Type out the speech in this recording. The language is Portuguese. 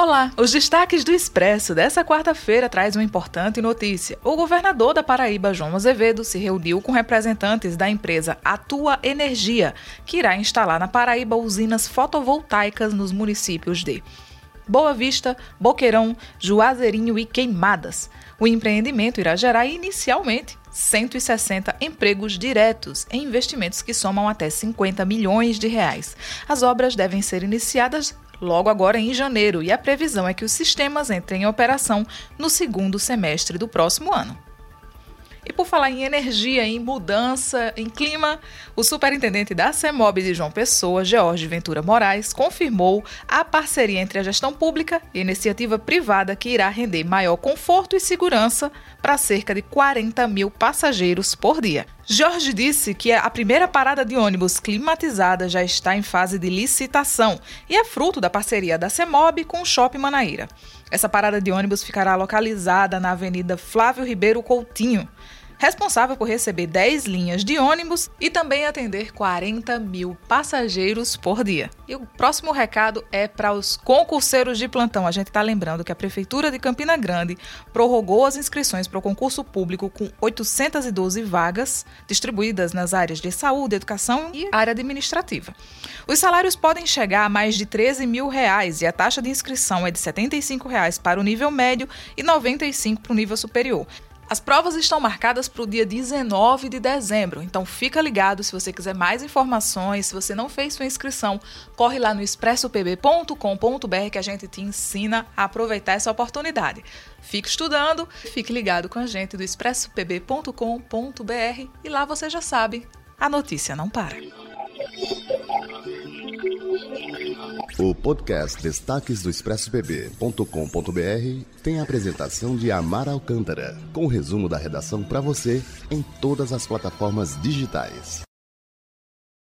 Olá, os destaques do Expresso dessa quarta-feira traz uma importante notícia. O governador da Paraíba, João Azevedo, se reuniu com representantes da empresa Atua Energia, que irá instalar na Paraíba usinas fotovoltaicas nos municípios de Boa Vista, Boqueirão, Juazeirinho e Queimadas. O empreendimento irá gerar inicialmente 160 empregos diretos em investimentos que somam até 50 milhões de reais. As obras devem ser iniciadas logo agora em janeiro e a previsão é que os sistemas entrem em operação no segundo semestre do próximo ano. Por falar em energia, em mudança, em clima, o superintendente da CEMOB de João Pessoa, George Ventura Moraes, confirmou a parceria entre a gestão pública e a iniciativa privada que irá render maior conforto e segurança para cerca de 40 mil passageiros por dia. Jorge disse que a primeira parada de ônibus climatizada já está em fase de licitação e é fruto da parceria da CEMOB com o Shopping Manaíra. Essa parada de ônibus ficará localizada na Avenida Flávio Ribeiro Coutinho responsável por receber 10 linhas de ônibus e também atender 40 mil passageiros por dia. E o próximo recado é para os concurseiros de plantão. A gente está lembrando que a Prefeitura de Campina Grande prorrogou as inscrições para o concurso público com 812 vagas distribuídas nas áreas de saúde, educação e área administrativa. Os salários podem chegar a mais de 13 mil reais e a taxa de inscrição é de 75 reais para o nível médio e R$ 95 para o nível superior. As provas estão marcadas para o dia 19 de dezembro, então fica ligado se você quiser mais informações, se você não fez sua inscrição, corre lá no expressopb.com.br que a gente te ensina a aproveitar essa oportunidade. Fique estudando, fique ligado com a gente do expressopb.com.br e lá você já sabe, a notícia não para. O podcast Destaques do ExpressoPB.com.br tem a apresentação de Amar Alcântara, com o resumo da redação para você em todas as plataformas digitais.